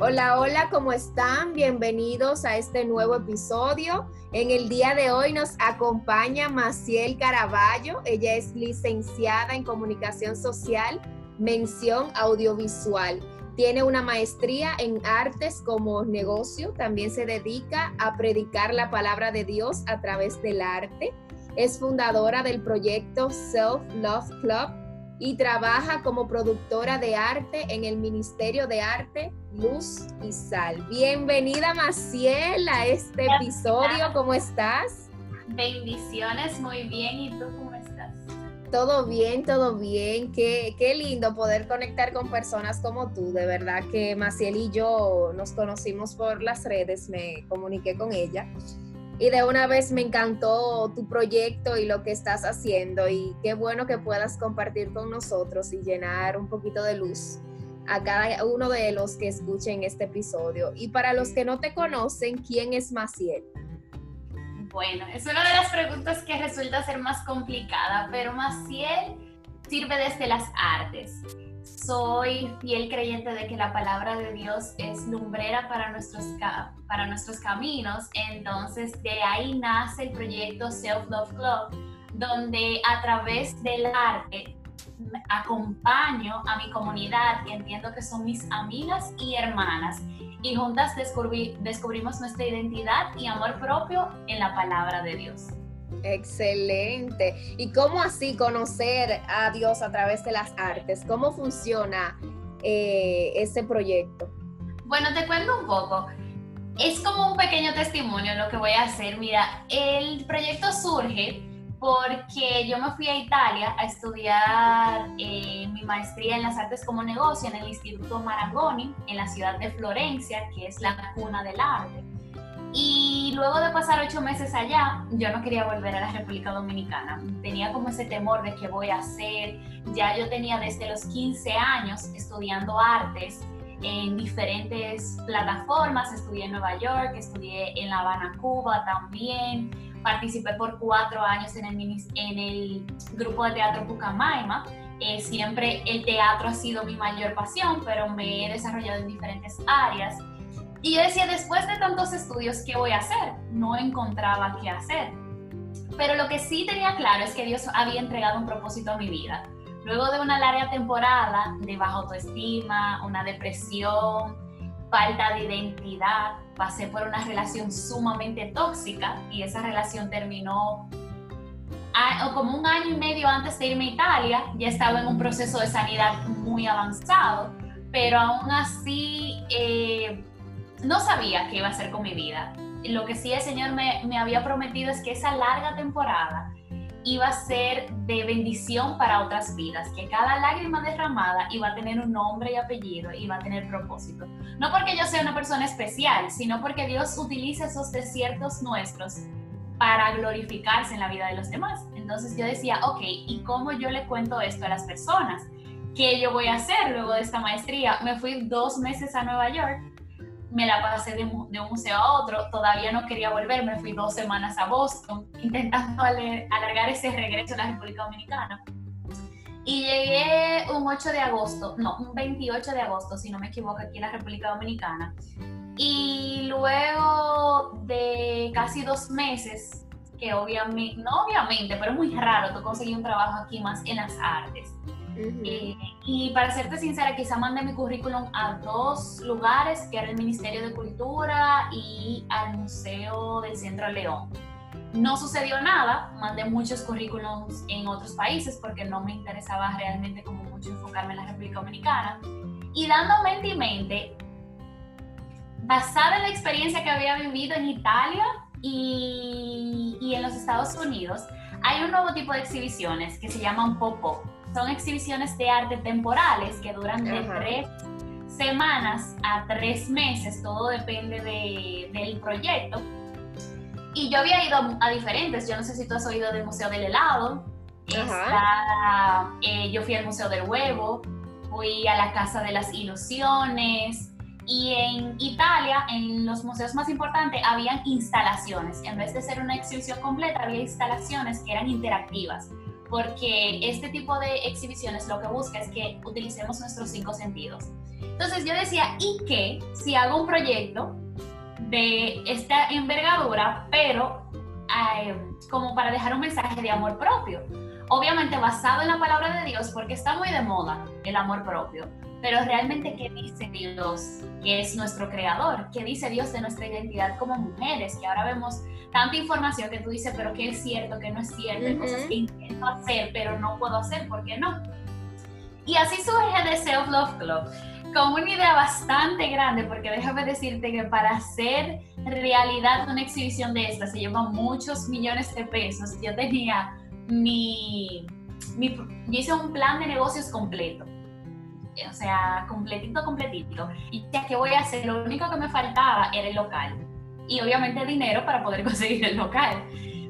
Hola, hola, ¿cómo están? Bienvenidos a este nuevo episodio. En el día de hoy nos acompaña Maciel Caraballo. Ella es licenciada en comunicación social, mención audiovisual. Tiene una maestría en artes como negocio. También se dedica a predicar la palabra de Dios a través del arte. Es fundadora del proyecto Self Love Club y trabaja como productora de arte en el Ministerio de Arte Luz y Sal. Bienvenida Maciel a este episodio, ¿cómo estás? Bendiciones, muy bien, ¿y tú cómo estás? Todo bien, todo bien, qué, qué lindo poder conectar con personas como tú, de verdad que Maciel y yo nos conocimos por las redes, me comuniqué con ella y de una vez me encantó tu proyecto y lo que estás haciendo y qué bueno que puedas compartir con nosotros y llenar un poquito de luz a cada uno de los que escuchen este episodio. Y para los que no te conocen, ¿quién es Maciel? Bueno, es una de las preguntas que resulta ser más complicada, pero Maciel sirve desde las artes soy fiel creyente de que la palabra de Dios es lumbrera para nuestros, para nuestros caminos. Entonces, de ahí nace el proyecto Self Love Club, donde a través del arte acompaño a mi comunidad, que entiendo que son mis amigas y hermanas, y juntas descubrimos nuestra identidad y amor propio en la palabra de Dios. Excelente. ¿Y cómo así conocer a Dios a través de las artes? ¿Cómo funciona eh, ese proyecto? Bueno, te cuento un poco. Es como un pequeño testimonio lo que voy a hacer. Mira, el proyecto surge porque yo me fui a Italia a estudiar eh, mi maestría en las artes como negocio en el Instituto Marangoni, en la ciudad de Florencia, que es la cuna del arte. Y luego de pasar ocho meses allá, yo no quería volver a la República Dominicana. Tenía como ese temor de qué voy a hacer. Ya yo tenía desde los 15 años estudiando artes en diferentes plataformas. Estudié en Nueva York, estudié en La Habana, Cuba también. Participé por cuatro años en el, en el grupo de teatro Pucamaima. Eh, siempre el teatro ha sido mi mayor pasión, pero me he desarrollado en diferentes áreas. Y yo decía, después de tantos estudios, ¿qué voy a hacer? No encontraba qué hacer. Pero lo que sí tenía claro es que Dios había entregado un propósito a mi vida. Luego de una larga temporada de baja autoestima, una depresión, falta de identidad, pasé por una relación sumamente tóxica y esa relación terminó como un año y medio antes de irme a Italia. Ya estaba en un proceso de sanidad muy avanzado, pero aún así... Eh, no sabía qué iba a hacer con mi vida. Lo que sí el Señor me, me había prometido es que esa larga temporada iba a ser de bendición para otras vidas, que cada lágrima derramada iba a tener un nombre y apellido, iba a tener propósito. No porque yo sea una persona especial, sino porque Dios utiliza esos desiertos nuestros para glorificarse en la vida de los demás. Entonces yo decía, ok, ¿y cómo yo le cuento esto a las personas? ¿Qué yo voy a hacer luego de esta maestría? Me fui dos meses a Nueva York me la pasé de, un museo a otro, todavía no quería volver, me fui dos semanas a Boston intentando alargar ese regreso a la República Dominicana. Y llegué un 8 de agosto, no, un 28 de agosto, si no me equivoco, aquí en la República Dominicana. Y luego de casi dos meses, que obviamente, no obviamente, pero es muy raro tú conseguir un trabajo aquí más en las artes. Eh, y para serte sincera, quizá mandé mi currículum a dos lugares, que era el Ministerio de Cultura y al Museo del Centro León. no sucedió nada, mandé muchos currículums en otros países porque no me interesaba realmente como mucho enfocarme en la República Dominicana. Y dando mente y mente, basada en la experiencia que había vivido en Italia y, y en los Estados Unidos, hay un nuevo tipo de exhibiciones que se llaman pop-up. Son exhibiciones de arte temporales que duran de tres semanas a tres meses, todo depende de, del proyecto. Y yo había ido a, diferentes, yo no sé si tú has oído del Museo del Helado, eh, yo fui al Museo del Huevo, fui a la Casa de las Ilusiones, y en Italia, en los museos más importantes, habían instalaciones. En vez de ser una exhibición completa, había instalaciones que eran interactivas. Porque este tipo de exhibiciones lo que busca es que utilicemos nuestros cinco sentidos. Entonces yo decía, ¿y qué si hago un proyecto de esta envergadura, pero eh, como para dejar un mensaje de amor propio? Obviamente basado en la palabra de Dios, porque está muy de moda el amor propio pero realmente, ¿qué dice Dios, que es nuestro creador? ¿Qué dice Dios de nuestra identidad como mujeres? Que ahora vemos tanta información que tú dices, pero qué es cierto, qué no es cierto, hay cosas que intento hacer, pero no puedo hacer, ¿por qué no? Y así surge The Self Love Club, con una idea bastante grande, porque déjame decirte que para hacer realidad una exhibición de esta se lleva muchos millones de pesos. Yo tenía mi, mi yo hice un plan de negocios completo o sea, completito, completito. Y ya que voy a hacer, lo único que me faltaba era el local. Y obviamente dinero para poder conseguir el local.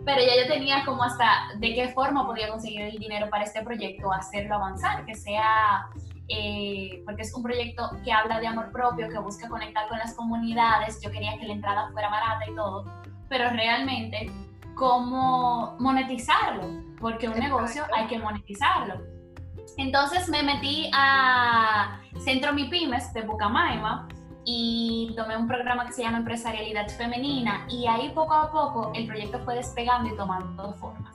Pero ya yo tenía como hasta de qué forma podía conseguir el dinero para este proyecto, hacerlo avanzar, que sea, eh, porque es un proyecto que habla de amor propio, que busca conectar con las comunidades. Yo quería que la entrada fuera barata y todo, pero realmente cómo monetizarlo, porque un negocio hay que monetizarlo. Entonces me metí a Centro MIPIMES de Bucamaima y tomé un programa que se llama Empresarialidad Femenina y ahí poco a poco el proyecto fue despegando y tomando formas.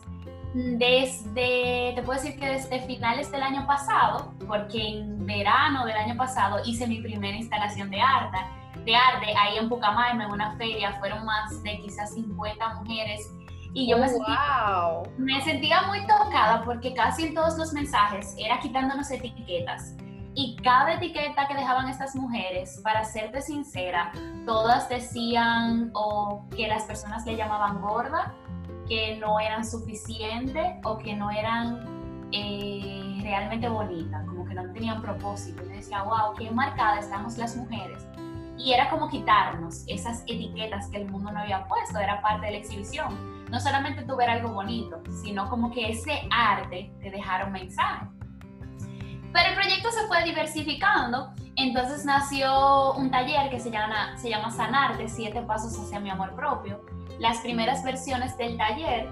Desde, te puedo decir que desde finales del año pasado, porque en verano del año pasado hice mi primera instalación de arte, de arte ahí en Pucamaima, en una feria, fueron más de quizás 50 mujeres y yo me, oh, sentía, me sentía muy tocada porque casi en todos los mensajes era quitándonos etiquetas. Y cada etiqueta que dejaban estas mujeres, para serte sincera, todas decían o que las personas le llamaban gorda, que no eran suficientes o que no eran eh, realmente bonitas, como que no tenían propósito. Yo decía, wow, qué marcadas estamos las mujeres. Y era como quitarnos esas etiquetas que el mundo no había puesto, era parte de la exhibición no solamente tu ver algo bonito, sino como que ese arte te dejara un mensaje. Pero el proyecto se fue diversificando, entonces nació un taller que se llama, se llama Sanarte, siete pasos hacia mi amor propio. Las primeras versiones del taller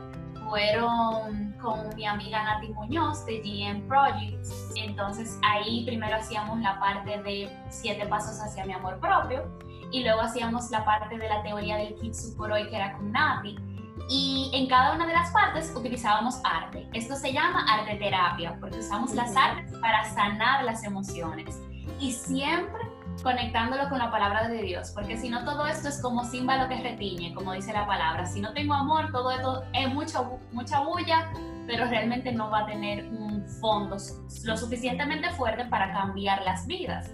fueron con mi amiga Nati Muñoz de GM Projects. Entonces ahí primero hacíamos la parte de siete pasos hacia mi amor propio y luego hacíamos la parte de la teoría del Kitsukuroi que era con Nati y en cada una de las partes utilizábamos arte. Esto se llama arte terapia porque usamos las artes para sanar las emociones y siempre conectándolo con la palabra de Dios, porque si no todo esto es como lo que retiñe, como dice la palabra. Si no tengo amor, todo esto es mucho, mucha bulla, pero realmente no va a tener un fondo lo suficientemente fuerte para cambiar las vidas.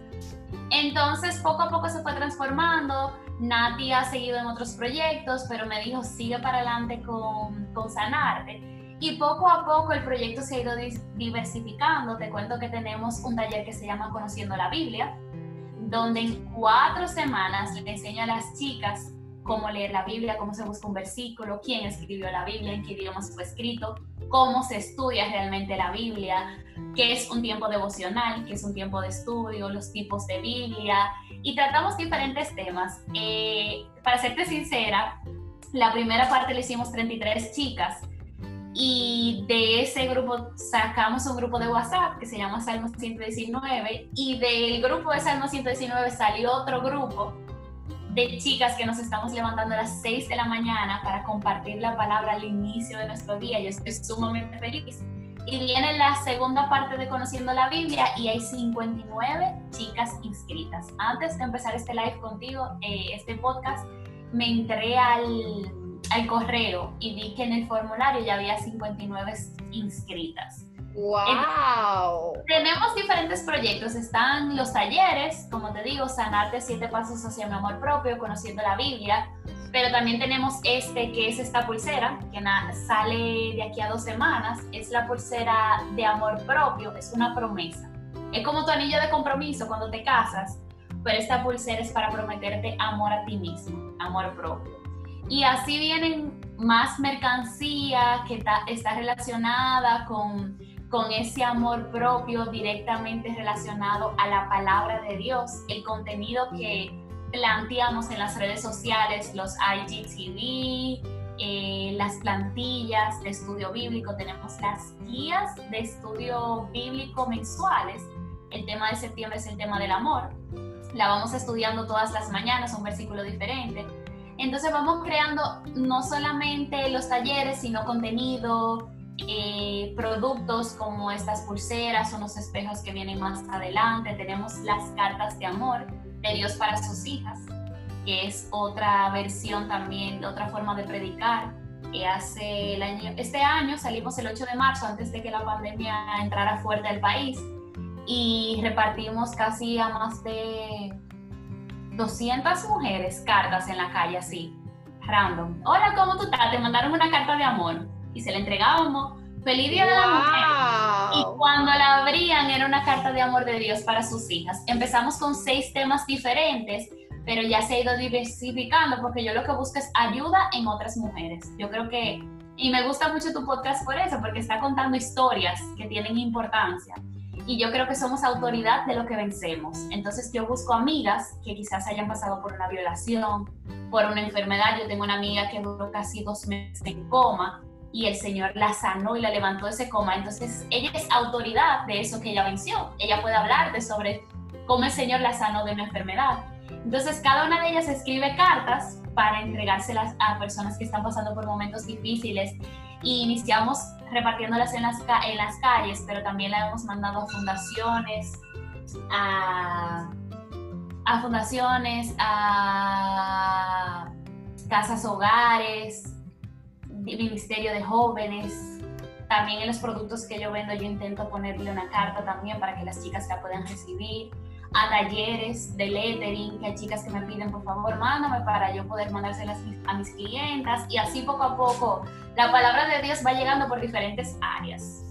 Entonces, poco a poco se fue transformando, Nati ha seguido en otros proyectos, pero me dijo, sigue para adelante con, con Sanarte. Y poco a poco el proyecto se ha ido diversificando. Te cuento que tenemos un taller que se llama Conociendo la Biblia, donde en cuatro semanas le enseño a las chicas cómo leer la Biblia, cómo se busca un versículo, quién escribió la Biblia, en qué idioma fue escrito, cómo se estudia realmente la Biblia, qué es un tiempo devocional, qué es un tiempo de estudio, los tipos de Biblia, y tratamos diferentes temas. Eh, para serte sincera, la primera parte le hicimos 33 chicas y de ese grupo sacamos un grupo de WhatsApp que se llama Salmo 119 y del grupo de Salmo 119 salió otro grupo de chicas que nos estamos levantando a las 6 de la mañana para compartir la palabra al inicio de nuestro día. Yo estoy sumamente feliz y viene la segunda parte de Conociendo la Biblia y hay 59 chicas inscritas. Antes de empezar este live contigo, eh, este podcast, me entré al, al correo y vi que en el formulario ya había 59 inscritas. ¡Wow! tenemos diferentes proyectos. Están los talleres, como te digo, Sanarte siete pasos hacia mi amor propio, conociendo la Biblia. Pero también tenemos este, que es esta pulsera, que sale de aquí a dos semanas. Es la pulsera de amor propio, es una promesa. Es como tu anillo de compromiso cuando te casas, pero esta pulsera es para prometerte amor a ti mismo, amor propio. Y así vienen más mercancía que está relacionada con con ese amor propio directamente relacionado a la palabra de Dios, el contenido que planteamos en las redes sociales, los IGTV, eh, las plantillas de estudio bíblico, tenemos las guías de estudio bíblico mensuales. El tema de septiembre es el tema del amor. La vamos estudiando todas las mañanas, un versículo diferente. Entonces vamos creando no solamente los talleres, sino contenido, eh, productos como estas pulseras o los espejos que vienen más adelante. Tenemos las cartas de amor de Dios para sus hijas, que es otra versión también, otra forma de predicar. Que hace el año, este año salimos el 8 de marzo, antes de que la pandemia entrara fuerte al país, y repartimos casi a más de 200 mujeres cartas en la calle así, random. Hola, ¿cómo tú estás? Te mandaron una carta de amor y se la entregábamos. Feliz Día de la Mujer. Y cuando la abrían era una carta de amor de Dios para sus hijas. Empezamos con seis temas diferentes, pero ya se ha ido diversificando porque yo lo que busco es ayuda en otras mujeres. Yo creo que, y me gusta mucho tu podcast por eso, porque está contando historias que tienen importancia. Y yo creo que somos autoridad de lo que vencemos. Entonces yo busco amigas que quizás hayan pasado por una violación, por una enfermedad. Yo tengo una amiga que duró casi dos meses en coma y el Señor la sanó y la levantó de ese coma. Entonces, ella es autoridad de eso que ella venció. Ella puede hablar de sobre cómo el Señor la sanó de una enfermedad. Entonces, cada una de ellas escribe cartas para entregárselas a personas que están pasando por momentos difíciles. Y iniciamos repartiéndolas en las, en las calles, pero también la hemos mandado a fundaciones, a, a fundaciones, a casas hogares, ministerio de jóvenes. También en los productos que yo vendo yo intento ponerle una carta también para que las chicas la puedan recibir. A talleres de lettering, que hay chicas que me piden, por favor, mándame para yo poder mandárselas a mis clientas. Y así poco a poco la palabra de Dios va llegando por diferentes áreas.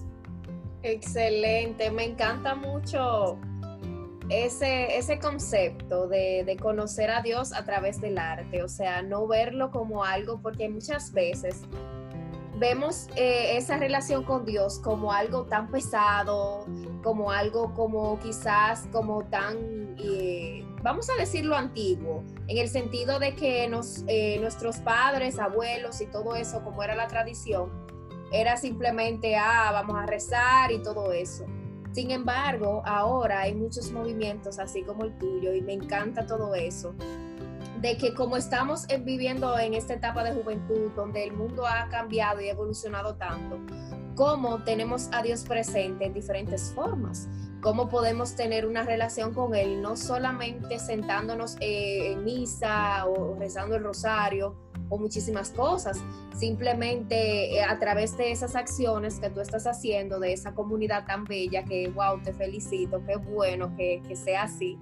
Excelente, me encanta mucho ese, ese concepto de, de, conocer a Dios a través del arte, o sea, no verlo como algo, porque muchas veces vemos eh, esa relación con Dios como algo tan pesado, como algo como quizás como tan, eh, vamos a decirlo antiguo, en el sentido de que nos, eh, nuestros padres, abuelos y todo eso, como era la tradición, era simplemente, ah, vamos a rezar y todo eso. Sin embargo, ahora hay muchos movimientos así como el tuyo y me encanta todo eso, de que como estamos viviendo en esta etapa de juventud donde el mundo ha cambiado y evolucionado tanto, cómo tenemos a Dios presente en diferentes formas, cómo podemos tener una relación con Él, no solamente sentándonos eh, en misa o rezando el rosario, o muchísimas cosas. Simplemente eh, a través de esas acciones que tú estás haciendo, de esa comunidad tan bella, que wow, te felicito, qué bueno que, sea así.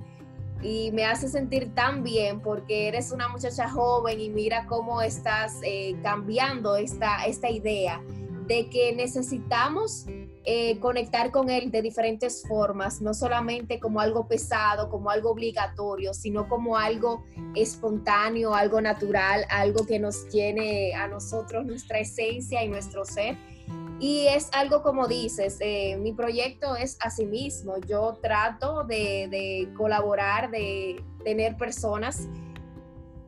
Y me hace sentir tan bien porque eres una muchacha joven y mira cómo estás eh, cambiando esta, esta idea de que necesitamos eh, conectar con Él de diferentes formas, no solamente como algo pesado, como algo obligatorio, sino como algo espontáneo, algo natural, algo que nos tiene a nosotros nuestra esencia y nuestro ser. Y es algo como dices, eh, mi proyecto es así mismo, yo trato de, de colaborar, de tener personas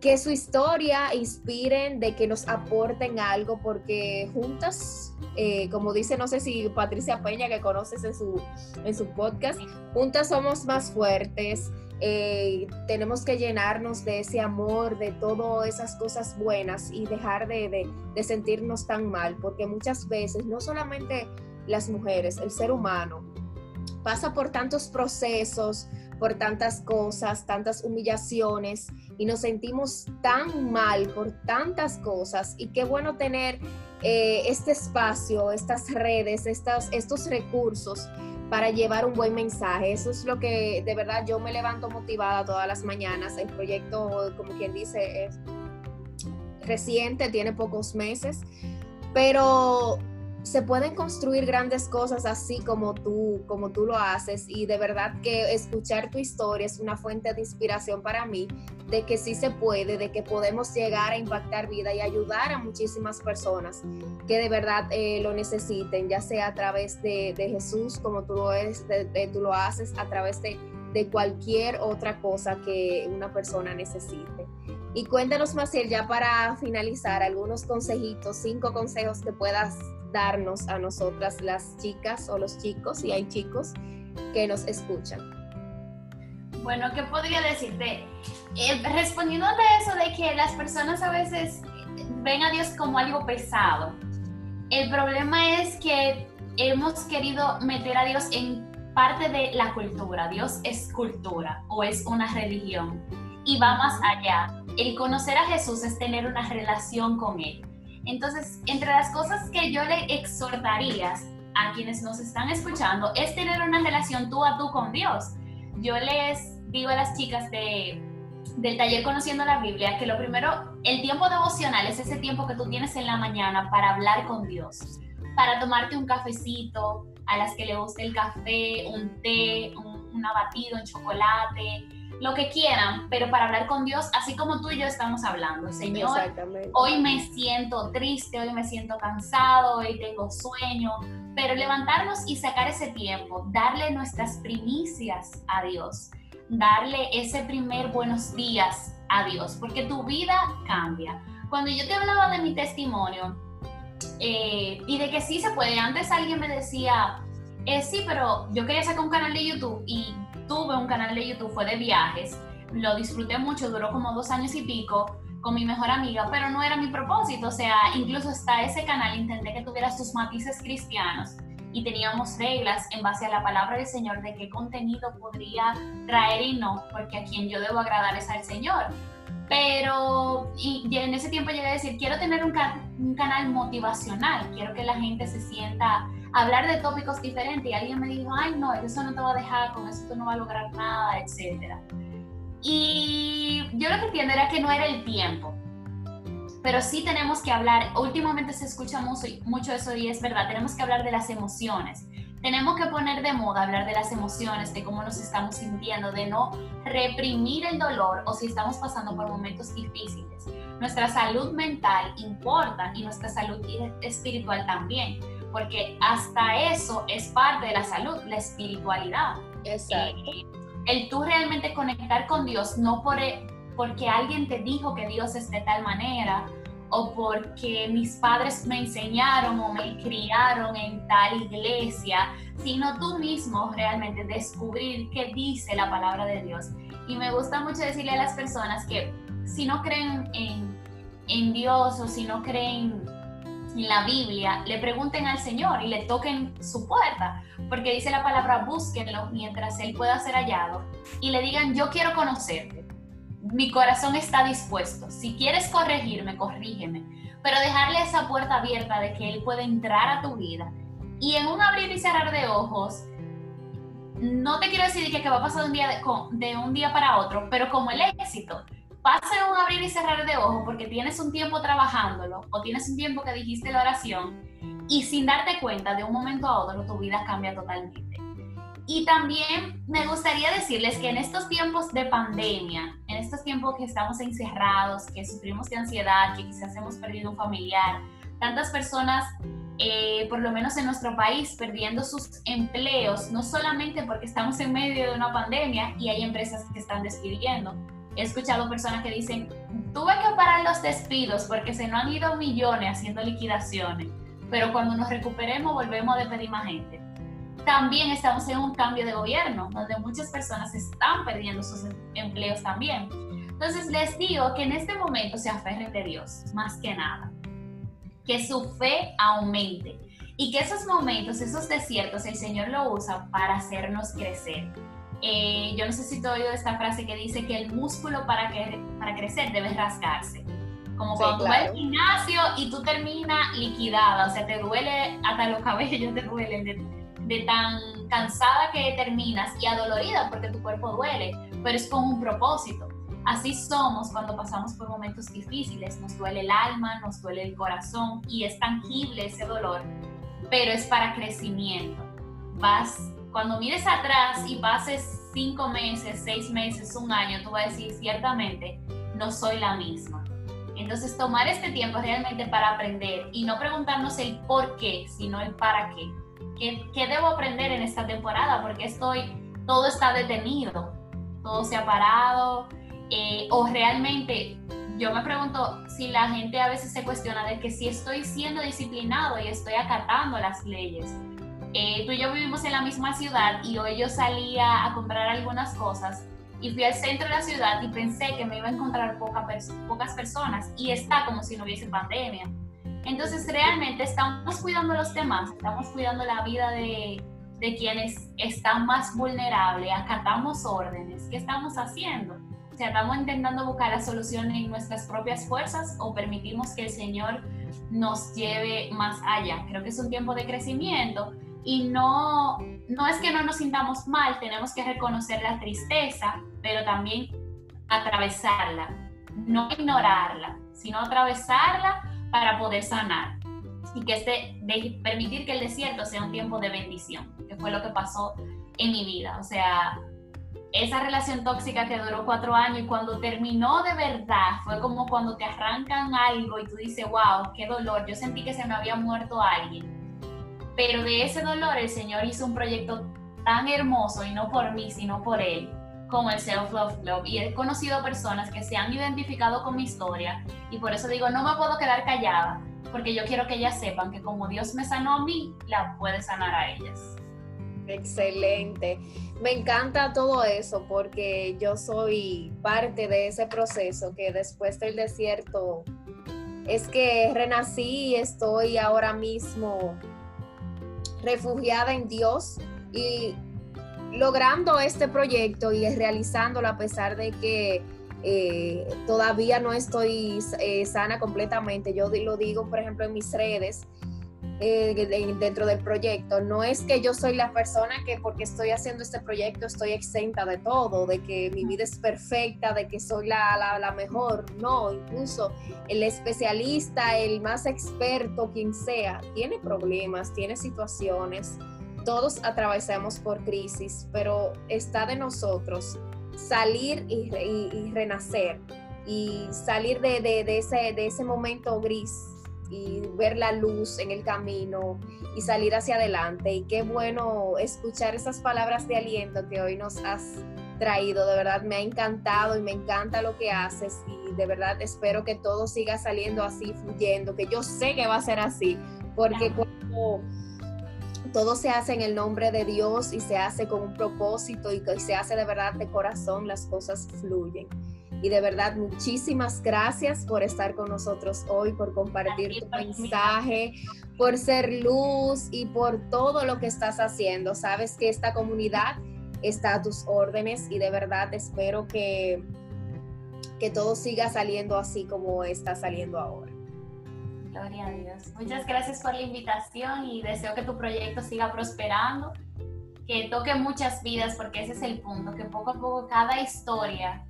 que su historia inspiren, de que nos aporten algo, porque juntas, eh, como dice, no sé si Patricia Peña, que conoces en su, en su podcast, juntas somos más fuertes. Eh, tenemos que llenarnos de ese amor, de todas esas cosas buenas y dejar de, de sentirnos tan mal, porque muchas veces, no solamente las mujeres, el ser humano, pasa por tantos procesos, por tantas cosas, tantas humillaciones y nos sentimos tan mal por tantas cosas y qué bueno tener eh, este espacio, estas redes, estos, estos recursos para llevar un buen mensaje. Eso es lo que de verdad yo me levanto motivada todas las mañanas. El proyecto, como quien dice, es reciente, tiene pocos meses, pero se pueden construir grandes cosas así como tú, como tú lo haces y de verdad que escuchar tu historia es una fuente de inspiración para mí de que sí se puede, de que podemos llegar a impactar vida y ayudar a muchísimas personas que de verdad eh, lo necesiten, ya sea a través de, Jesús como tú lo, es, tú lo haces, a través de, de cualquier otra cosa que una persona necesite. Y cuéntanos, Maciel, ya para finalizar, algunos consejitos, cinco consejos que puedas darnos a nosotras las chicas o los chicos, si hay chicos que nos escuchan? Bueno, ¿qué podría decirte? Eh, respondiendo a eso de que las personas a veces ven a Dios como algo pesado, el problema es que hemos querido meter a Dios en parte de la cultura. Dios es cultura o es una religión y va más allá. El conocer a Jesús es tener una relación con Él. Entonces, entre las cosas que yo le exhortaría a quienes nos están escuchando es tener una relación tú a tú con Dios. Yo les digo a las chicas de, del taller Conociendo la Biblia que lo primero, el tiempo devocional es ese tiempo que tú tienes en la mañana para hablar con Dios, para tomarte un cafecito, a las que le guste el café, un té, un, un abatido en chocolate, lo que quieran, pero para hablar con Dios, así como tú y yo estamos hablando. Señor, hoy me siento triste, hoy me siento cansado, hoy tengo sueño, pero levantarnos y sacar ese tiempo, darle nuestras primicias a Dios, darle ese primer buenos días a Dios, porque tu vida cambia. Cuando yo te hablaba de mi testimonio eh, y de que sí se puede, antes alguien me decía, eh, sí, pero yo quería sacar un canal de YouTube y tuve un canal de YouTube, fue de viajes, lo disfruté mucho, duró como dos años y pico con mi mejor amiga, pero no era mi propósito, o sea, incluso hasta ese canal intenté que tuviera sus matices cristianos y teníamos reglas en base a la palabra del Señor de qué contenido podría traer y no, porque a quien yo debo agradar es al Señor. Pero y, en ese tiempo llegué a decir, quiero tener un, un canal motivacional, quiero que la gente se sienta hablar de tópicos diferentes y alguien me dijo, ay no, eso no te va a dejar, con eso tú no vas a lograr nada, etc. Y yo lo que entiendo era que no era el tiempo, pero sí tenemos que hablar, últimamente se escucha mucho, mucho eso y es verdad, tenemos que hablar de las emociones. Tenemos que poner de moda hablar de las emociones, de cómo nos estamos sintiendo, de no reprimir el dolor o si estamos pasando por momentos difíciles. Nuestra salud mental importa y nuestra salud espiritual también porque hasta eso es parte de la salud, la espiritualidad. Exacto. Eh, el tú realmente conectar con Dios, no por, e, porque alguien te dijo que Dios es de tal manera, o porque mis padres me enseñaron o me criaron en tal iglesia, sino tú mismo realmente descubrir qué dice la palabra de Dios. Y me gusta mucho decirle a las personas que si no creen en, en Dios o si no creen la Biblia le pregunten al Señor y le toquen su puerta, porque dice la palabra búsquenlo mientras Él pueda ser hallado y le digan yo quiero conocerte, mi corazón está dispuesto, si quieres corregirme, corrígeme, pero dejarle esa puerta abierta de que Él puede entrar a tu vida y en un abrir y cerrar de ojos, no te quiero decir que, va a pasar un día, de, de un día para otro, pero como el éxito, pase un abrir y cerrar de ojos porque tienes un tiempo trabajándolo o tienes un tiempo que dijiste la oración y sin darte cuenta de un momento a otro tu vida cambia totalmente. Y también me gustaría decirles que en estos tiempos de pandemia, en estos tiempos que estamos encerrados, que sufrimos de ansiedad, que quizás hemos perdido un familiar, tantas personas, eh, por lo menos en nuestro país, perdiendo sus empleos, no solamente porque estamos en medio de una pandemia y hay empresas que están despidiendo, He escuchado personas que dicen, tuve que parar los despidos porque se nos han ido millones haciendo liquidaciones, pero cuando nos recuperemos volvemos a despedir más gente. También estamos en un cambio de gobierno, donde muchas personas están perdiendo sus empleos también. Entonces les digo que en este momento se aferren de Dios, más que nada. Que su fe aumente y que esos momentos, esos desiertos, el Señor lo usa para hacernos crecer eh, yo no sé si tú has oído esta frase que dice que el músculo para, que, para crecer debe rascarse. Como cuando tú vas al gimnasio y tú terminas liquidada, o sea, te duele, hasta los cabellos te duelen de, tan cansada que terminas y adolorida porque tu cuerpo duele, pero es con un propósito. Así somos cuando pasamos por momentos difíciles, nos duele el alma, nos duele el corazón y es tangible ese dolor, pero es para crecimiento. Vas cuando mires atrás y pases cinco meses, seis meses, un año, tú vas a decir, ciertamente, no soy la misma. Entonces, tomar este tiempo realmente para aprender y no preguntarnos el por qué, sino el para qué. ¿Qué, debo aprender en esta temporada? Porque estoy, todo está detenido, todo se ha parado, eh, o realmente yo me pregunto si la gente a veces se cuestiona de que si estoy siendo disciplinado y estoy acatando las leyes, eh, tú y yo vivimos en la misma ciudad y hoy yo salía a comprar algunas cosas y fui al centro de la ciudad y pensé que me iba a encontrar pocas personas y está como si no hubiese pandemia. Entonces realmente estamos cuidando a los demás, estamos cuidando la vida de, de quienes están más vulnerables, acatamos órdenes, ¿qué estamos haciendo? O sea, estamos intentando buscar la solución en nuestras propias fuerzas o permitimos que el Señor nos lleve más allá. Creo que es un tiempo de crecimiento y no, no es que no nos sintamos mal, tenemos que reconocer la tristeza, pero también atravesarla, no ignorarla, sino atravesarla para poder sanar y que este, permitir que el desierto sea un tiempo de bendición, que fue lo que pasó en mi vida. O sea, esa relación tóxica que duró cuatro años y cuando terminó de verdad fue como cuando te arrancan algo y tú dices, wow, qué dolor, yo sentí que se me había muerto alguien pero de ese dolor el Señor hizo un proyecto tan hermoso y no por mí, sino por Él, como el Self Love Club. Y he conocido personas que se han identificado con mi historia y por eso digo, no me puedo quedar callada, porque yo quiero que ellas sepan que como Dios me sanó a mí, la puede sanar a ellas. Excelente. Me encanta todo eso porque yo soy parte de ese proceso que después del desierto es que renací y estoy ahora mismo refugiada en Dios y logrando este proyecto y realizándolo a pesar de que eh, todavía no estoy eh, sana completamente. Yo lo digo, por ejemplo, en mis redes, eh, dentro del proyecto. No es que yo soy la persona que porque estoy haciendo este proyecto estoy exenta de todo, de que mi vida es perfecta, de que soy la, la mejor. No, incluso el especialista, el más experto, quien sea, tiene problemas, tiene situaciones. Todos atravesamos por crisis, pero está de nosotros salir y, renacer y salir de, de, ese, de ese momento gris y ver la luz en el camino y salir hacia adelante. Y qué bueno escuchar esas palabras de aliento que hoy nos has traído. De verdad me ha encantado y me encanta lo que haces y de verdad espero que todo siga saliendo así, fluyendo, que yo sé que va a ser así, porque cuando todo se hace en el nombre de Dios y se hace con un propósito y se hace de verdad de corazón, las cosas fluyen. Y de verdad, muchísimas gracias por estar con nosotros hoy, por compartir tu mensaje, por ser luz y por todo lo que estás haciendo. Sabes que esta comunidad está a tus órdenes y de verdad espero que, que todo siga saliendo así como está saliendo ahora. Gloria a Dios. Muchas gracias por la invitación y deseo que tu proyecto siga prosperando, que toque muchas vidas, porque ese es el punto, que poco a poco cada historia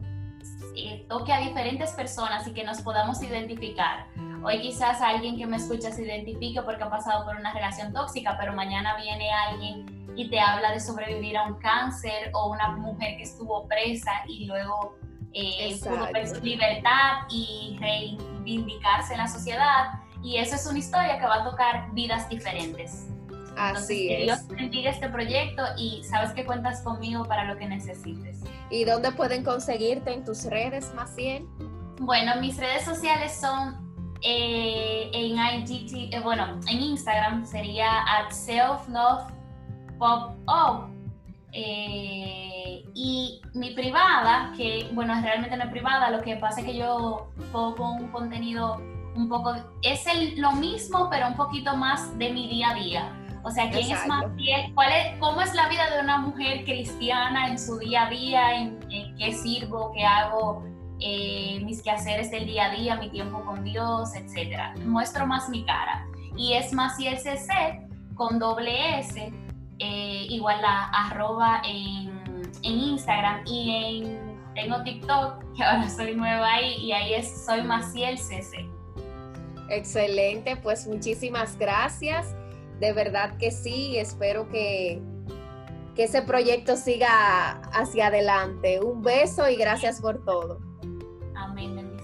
eh, toque a diferentes personas y que nos podamos identificar. Hoy quizás alguien que me escucha se identifique porque ha pasado por una relación tóxica, pero mañana viene alguien y te habla de sobrevivir a un cáncer o una mujer que estuvo presa y luego eh, pudo ver su libertad y reivindicarse en la sociedad. Y eso es una historia que va a tocar vidas diferentes. Así es. Dios bendiga este proyecto y sabes que cuentas conmigo para lo que necesites. ¿Y dónde pueden conseguirte en tus redes, bien? Bueno, mis redes sociales son eh, en IGT, eh, bueno, en Instagram sería at selflovepop eh, y mi privada, que bueno, realmente no es privada, lo que pasa es que yo pongo un contenido un poco, es el, lo mismo, pero un poquito más de mi día a día O sea, ¿quién es más fiel? ¿Cuál es, ¿Cómo es la vida de una mujer cristiana en su día a día? ¿En, qué sirvo? ¿Qué hago? Eh, mis quehaceres del día a día, mi tiempo con Dios, etcétera. Muestro más mi cara. Y es más CC con doble S, eh, igual a arroba en, en Instagram y en tengo TikTok, que ahora soy nueva ahí, y ahí es Soy Maciel CC. Excelente, pues muchísimas gracias. De verdad que sí, espero que, que ese proyecto siga hacia adelante. Un beso y gracias por todo. Amén, bendiciones.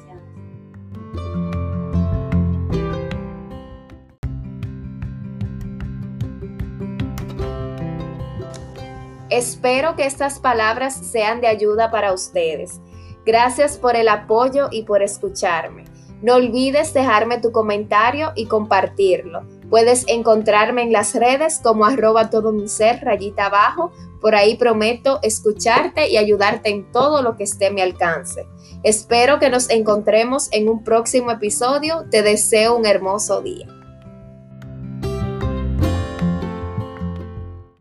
Espero que estas palabras sean de ayuda para ustedes. Gracias por el apoyo y por escucharme. No olvides dejarme tu comentario y compartirlo. Puedes encontrarme en las redes como arroba todo mi ser rayita abajo. Por ahí prometo escucharte y ayudarte en todo lo que esté a mi alcance. Espero que nos encontremos en un próximo episodio. Te deseo un hermoso día.